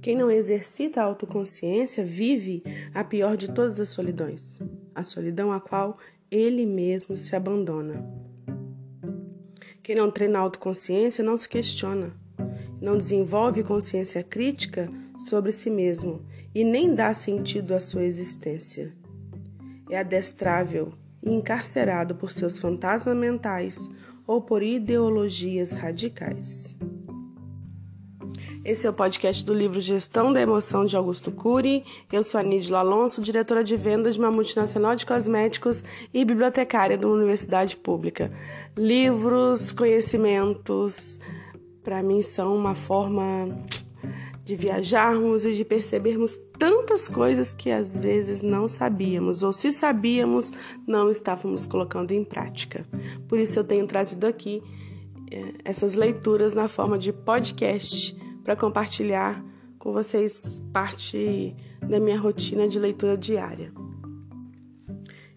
Quem não exercita a autoconsciência vive a pior de todas as solidões, a solidão a qual ele mesmo se abandona. Quem não treina a autoconsciência não se questiona, não desenvolve consciência crítica sobre si mesmo e nem dá sentido à sua existência. É adestrável e encarcerado por seus fantasmas mentais ou por ideologias radicais. Esse é o podcast do livro Gestão da Emoção de Augusto Cury. Eu sou a Nídila Alonso, diretora de vendas de uma multinacional de cosméticos e bibliotecária de uma universidade pública. Livros, conhecimentos, para mim são uma forma de viajarmos e de percebermos tantas coisas que às vezes não sabíamos, ou se sabíamos, não estávamos colocando em prática. Por isso eu tenho trazido aqui eh, essas leituras na forma de podcast para compartilhar com vocês parte da minha rotina de leitura diária.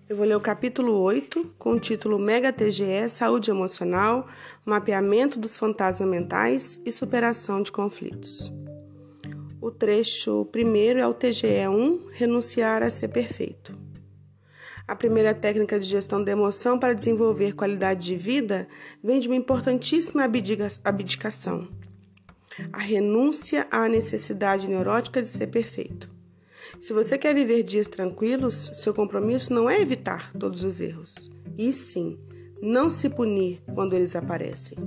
Eu vou ler o capítulo 8, com o título Mega TGE Saúde Emocional, Mapeamento dos Fantasmas Mentais e Superação de Conflitos. O trecho primeiro é o TGE 1, Renunciar a ser perfeito. A primeira técnica de gestão da emoção para desenvolver qualidade de vida vem de uma importantíssima abdicação a renúncia à necessidade neurótica de ser perfeito. Se você quer viver dias tranquilos, seu compromisso não é evitar todos os erros, e sim não se punir quando eles aparecem.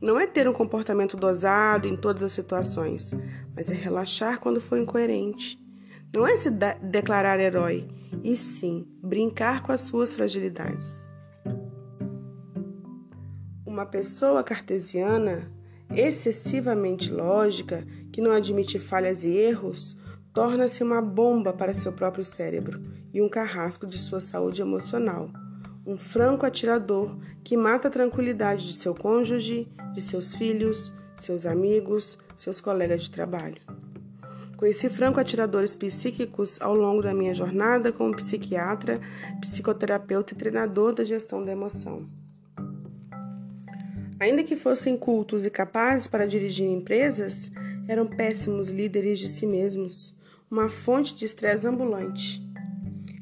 Não é ter um comportamento dosado em todas as situações, mas é relaxar quando for incoerente. Não é se declarar herói, e sim brincar com as suas fragilidades. Uma pessoa cartesiana excessivamente lógica, que não admite falhas e erros, torna-se uma bomba para seu próprio cérebro e um carrasco de sua saúde emocional. Um franco atirador que mata a tranquilidade de seu cônjuge, de seus filhos, seus amigos, seus colegas de trabalho. Conheci franco atiradores psíquicos ao longo da minha jornada como psiquiatra, psicoterapeuta e treinador da gestão da emoção. Ainda que fossem cultos e capazes para dirigir empresas, eram péssimos líderes de si mesmos, uma fonte de estresse ambulante.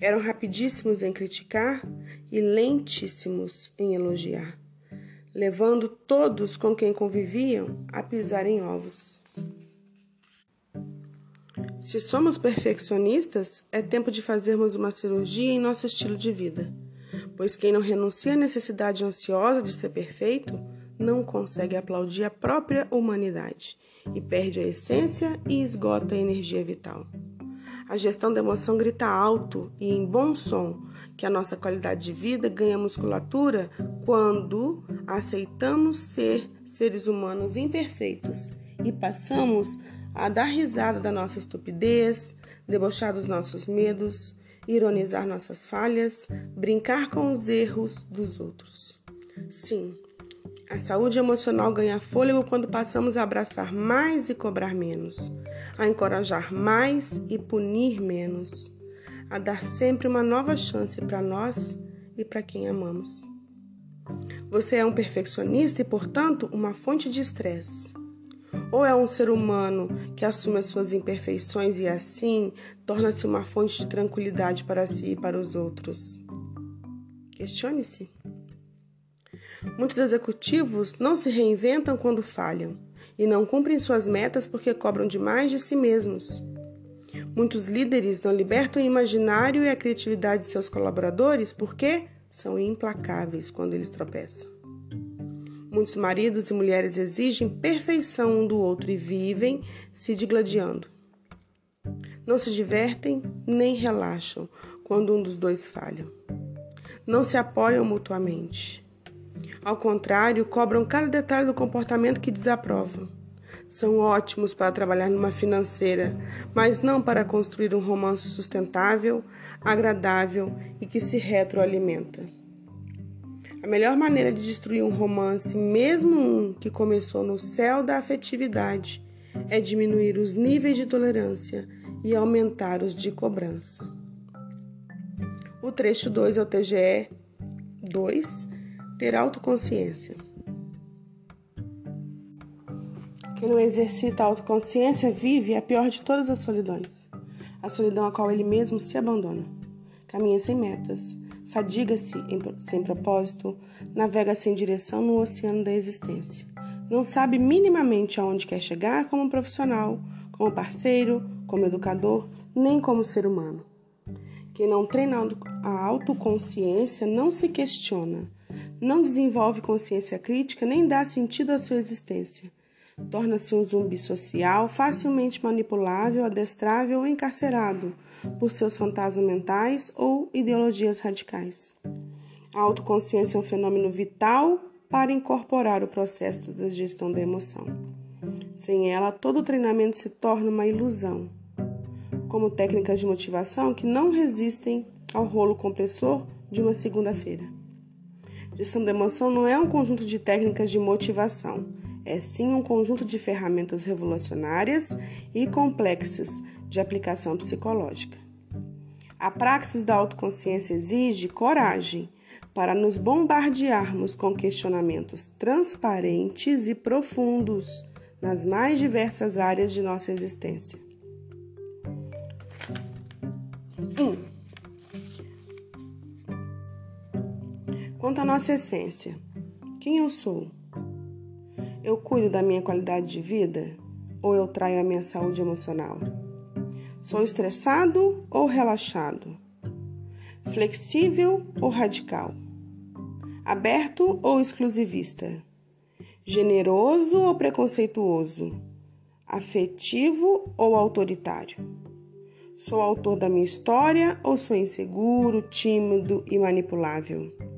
Eram rapidíssimos em criticar e lentíssimos em elogiar, levando todos com quem conviviam a pisar em ovos. Se somos perfeccionistas, é tempo de fazermos uma cirurgia em nosso estilo de vida, pois quem não renuncia à necessidade ansiosa de ser perfeito não consegue aplaudir a própria humanidade e perde a essência e esgota a energia vital. A gestão da emoção grita alto e em bom som que a nossa qualidade de vida ganha musculatura quando aceitamos ser seres humanos imperfeitos e passamos a dar risada da nossa estupidez, debochar dos nossos medos, ironizar nossas falhas, brincar com os erros dos outros. Sim, a saúde emocional ganha fôlego quando passamos a abraçar mais e cobrar menos, a encorajar mais e punir menos, a dar sempre uma nova chance para nós e para quem amamos. Você é um perfeccionista e, portanto, uma fonte de estresse. Ou é um ser humano que assume as suas imperfeições e assim torna-se uma fonte de tranquilidade para si e para os outros? Questione-se. Muitos executivos não se reinventam quando falham e não cumprem suas metas porque cobram demais de si mesmos. Muitos líderes não libertam o imaginário e a criatividade de seus colaboradores porque são implacáveis quando eles tropeçam. Muitos maridos e mulheres exigem perfeição um do outro e vivem se digladiando. Não se divertem nem relaxam quando um dos dois falha. Não se apoiam mutuamente. Ao contrário, cobram cada detalhe do comportamento que desaprovam. São ótimos para trabalhar numa financeira, mas não para construir um romance sustentável, agradável e que se retroalimenta. A melhor maneira de destruir um romance, mesmo um que começou no céu da afetividade, é diminuir os níveis de tolerância e aumentar os de cobrança. O trecho 2 é o TGE 2 ter autoconsciência. Quem não exercita a autoconsciência vive a pior de todas as solidões, a solidão a qual ele mesmo se abandona. Caminha sem metas, fadiga-se sem propósito, navega sem direção no oceano da existência. Não sabe minimamente aonde quer chegar como profissional, como parceiro, como educador, nem como ser humano. Quem não treina a autoconsciência não se questiona, não desenvolve consciência crítica nem dá sentido à sua existência. Torna-se um zumbi social, facilmente manipulável, adestrável ou encarcerado por seus fantasmas mentais ou ideologias radicais. A autoconsciência é um fenômeno vital para incorporar o processo da gestão da emoção. Sem ela, todo treinamento se torna uma ilusão, como técnicas de motivação que não resistem ao rolo compressor de uma segunda-feira. Gestão da emoção não é um conjunto de técnicas de motivação, é sim um conjunto de ferramentas revolucionárias e complexas de aplicação psicológica. A praxis da autoconsciência exige coragem para nos bombardearmos com questionamentos transparentes e profundos nas mais diversas áreas de nossa existência. 1. Um, quanto à nossa essência, quem eu sou? Eu cuido da minha qualidade de vida ou eu traio a minha saúde emocional? Sou estressado ou relaxado? Flexível ou radical? aberto ou exclusivista, generoso ou preconceituoso, afetivo ou autoritário. Sou autor da minha história ou sou inseguro, tímido e manipulável?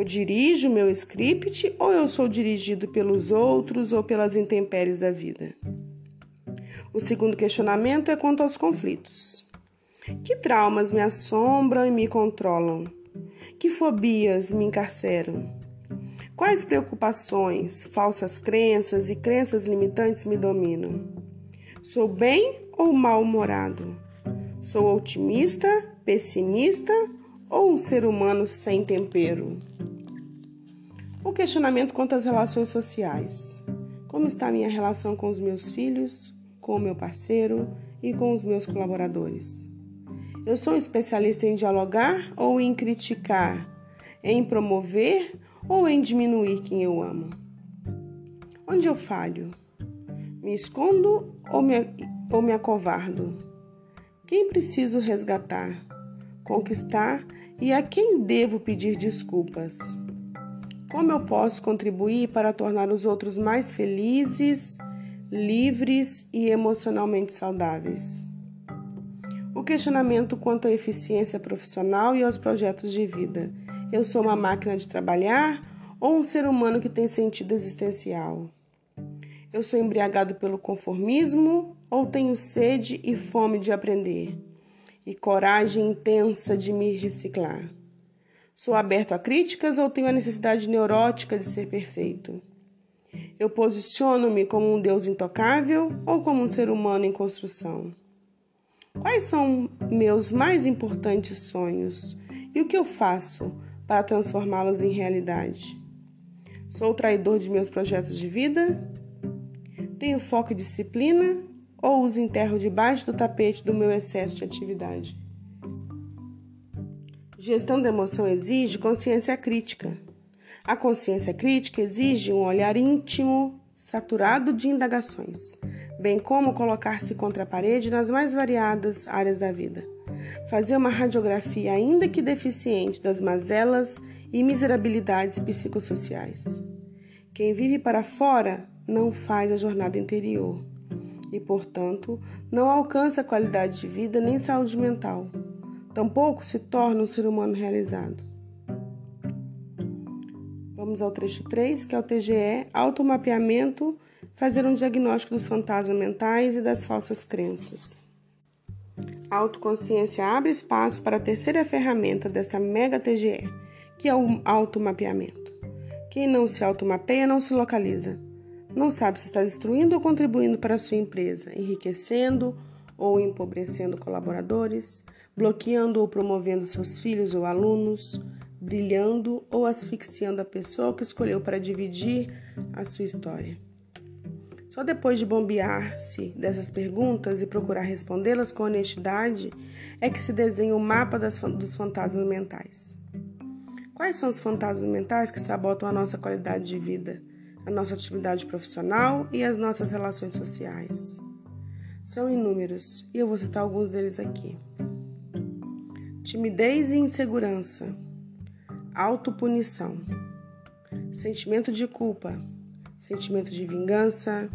Eu dirijo meu script ou eu sou dirigido pelos outros ou pelas intempéries da vida? O segundo questionamento é quanto aos conflitos. Que traumas me assombram e me controlam? Que fobias me encarceram? Quais preocupações, falsas crenças e crenças limitantes me dominam? Sou bem ou mal-humorado? Sou otimista, pessimista ou um ser humano sem tempero? O questionamento quanto às relações sociais. Como está a minha relação com os meus filhos, com o meu parceiro e com os meus colaboradores? Eu sou um especialista em dialogar ou em criticar, em promover ou em diminuir quem eu amo? Onde eu falho? Me escondo ou me, ou me acovardo? Quem preciso resgatar, conquistar e a quem devo pedir desculpas? Como eu posso contribuir para tornar os outros mais felizes, livres e emocionalmente saudáveis? O questionamento quanto à eficiência profissional e aos projetos de vida. Eu sou uma máquina de trabalhar ou um ser humano que tem sentido existencial? Eu sou embriagado pelo conformismo ou tenho sede e fome de aprender e coragem intensa de me reciclar? Sou aberto a críticas ou tenho a necessidade neurótica de ser perfeito? Eu posiciono-me como um Deus intocável ou como um ser humano em construção? Quais são meus mais importantes sonhos e o que eu faço para transformá-los em realidade? Sou traidor de meus projetos de vida? Tenho foco e disciplina ou os enterro debaixo do tapete do meu excesso de atividade? Gestão da emoção exige consciência crítica. A consciência crítica exige um olhar íntimo, saturado de indagações bem como colocar-se contra a parede nas mais variadas áreas da vida. Fazer uma radiografia, ainda que deficiente, das mazelas e miserabilidades psicossociais. Quem vive para fora não faz a jornada interior e, portanto, não alcança qualidade de vida nem saúde mental. Tampouco se torna um ser humano realizado. Vamos ao trecho 3, que é o TGE, automapeamento fazer um diagnóstico dos fantasmas mentais e das falsas crenças. A autoconsciência abre espaço para a terceira ferramenta desta mega TGE, que é o automapeamento. Quem não se automapeia não se localiza. Não sabe se está destruindo ou contribuindo para a sua empresa, enriquecendo ou empobrecendo colaboradores, bloqueando ou promovendo seus filhos ou alunos, brilhando ou asfixiando a pessoa que escolheu para dividir a sua história. Só depois de bombear-se dessas perguntas e procurar respondê-las com honestidade é que se desenha o mapa das, dos fantasmas mentais. Quais são os fantasmas mentais que sabotam a nossa qualidade de vida, a nossa atividade profissional e as nossas relações sociais? São inúmeros e eu vou citar alguns deles aqui: timidez e insegurança, autopunição, sentimento de culpa. Sentimento de vingança,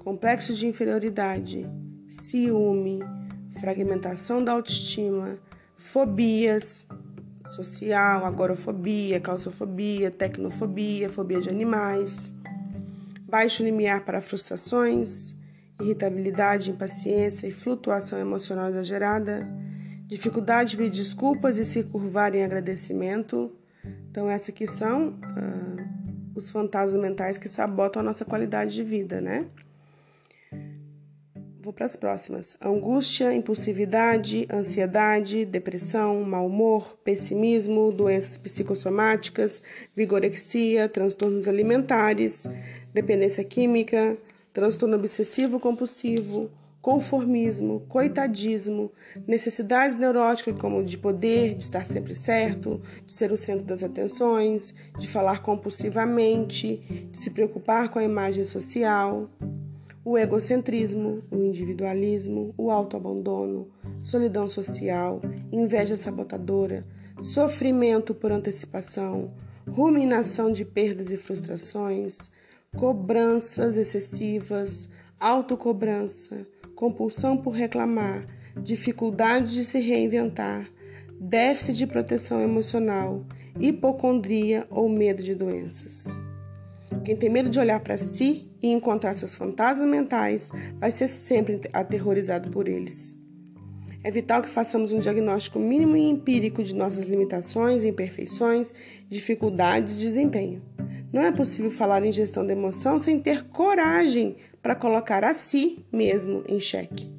complexo de inferioridade, ciúme, fragmentação da autoestima, fobias. Social, agorafobia, claustrofobia, tecnofobia, fobia de animais, baixo limiar para frustrações, irritabilidade, impaciência e flutuação emocional exagerada, dificuldade de pedir desculpas e se curvar em agradecimento. Então, essas aqui são uh, os fantasmas mentais que sabotam a nossa qualidade de vida, né? Vou para as próximas: angústia, impulsividade, ansiedade, depressão, mau humor, pessimismo, doenças psicossomáticas, vigorexia, transtornos alimentares, dependência química, transtorno obsessivo compulsivo, conformismo, coitadismo, necessidades neuróticas como de poder, de estar sempre certo, de ser o centro das atenções, de falar compulsivamente, de se preocupar com a imagem social, o egocentrismo, o individualismo, o autoabandono, solidão social, inveja sabotadora, sofrimento por antecipação, ruminação de perdas e frustrações, cobranças excessivas, autocobrança, compulsão por reclamar, dificuldade de se reinventar, déficit de proteção emocional, hipocondria ou medo de doenças. Quem tem medo de olhar para si e encontrar seus fantasmas mentais vai ser sempre aterrorizado por eles. É vital que façamos um diagnóstico mínimo e empírico de nossas limitações, imperfeições, dificuldades de desempenho. Não é possível falar em gestão da emoção sem ter coragem para colocar a si mesmo em xeque.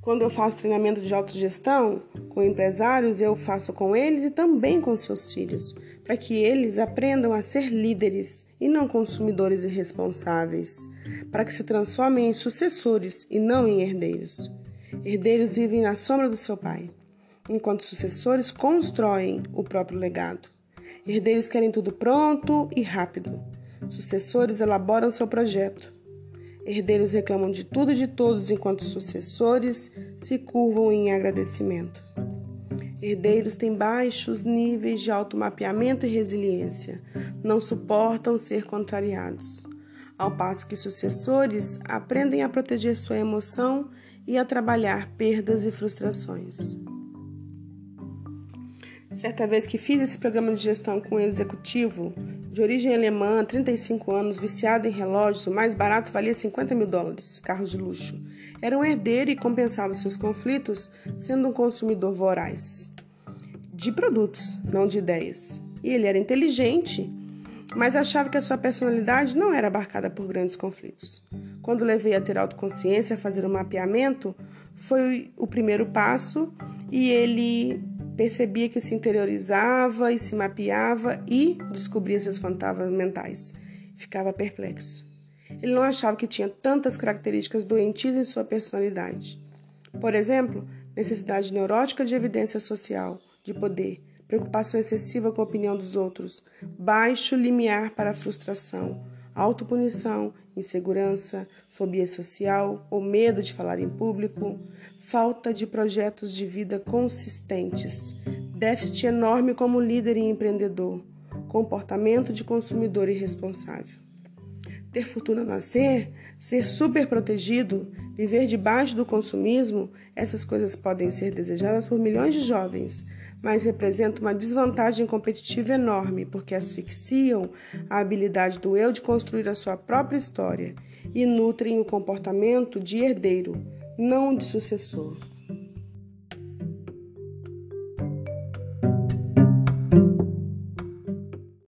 Quando eu faço treinamento de autogestão com empresários, eu faço com eles e também com seus filhos, para que eles aprendam a ser líderes e não consumidores irresponsáveis, para que se transformem em sucessores e não em herdeiros. Herdeiros vivem na sombra do seu pai, enquanto sucessores constroem o próprio legado. Herdeiros querem tudo pronto e rápido. Sucessores elaboram seu projeto. Herdeiros reclamam de tudo e de todos, enquanto sucessores se curvam em agradecimento. Herdeiros têm baixos níveis de automapeamento e resiliência, não suportam ser contrariados, ao passo que sucessores aprendem a proteger sua emoção e a trabalhar perdas e frustrações. Certa vez que fiz esse programa de gestão com um executivo de origem alemã, 35 anos, viciado em relógios, o mais barato valia 50 mil dólares, carros de luxo. Era um herdeiro e compensava seus conflitos sendo um consumidor voraz de produtos, não de ideias. E ele era inteligente, mas achava que a sua personalidade não era abarcada por grandes conflitos. Quando levei a ter autoconsciência, a fazer um mapeamento, foi o primeiro passo e ele percebia que se interiorizava e se mapeava e descobria seus fantasmas mentais. Ficava perplexo. Ele não achava que tinha tantas características doentias em sua personalidade. Por exemplo, necessidade neurótica de evidência social, de poder, preocupação excessiva com a opinião dos outros, baixo limiar para a frustração, autopunição, insegurança, fobia social ou medo de falar em público, falta de projetos de vida consistentes, déficit enorme como líder e empreendedor, comportamento de consumidor irresponsável. Ter fortuna nascer, ser super protegido, viver debaixo do consumismo, essas coisas podem ser desejadas por milhões de jovens, mas representam uma desvantagem competitiva enorme porque asfixiam a habilidade do eu de construir a sua própria história e nutrem o comportamento de herdeiro, não de sucessor.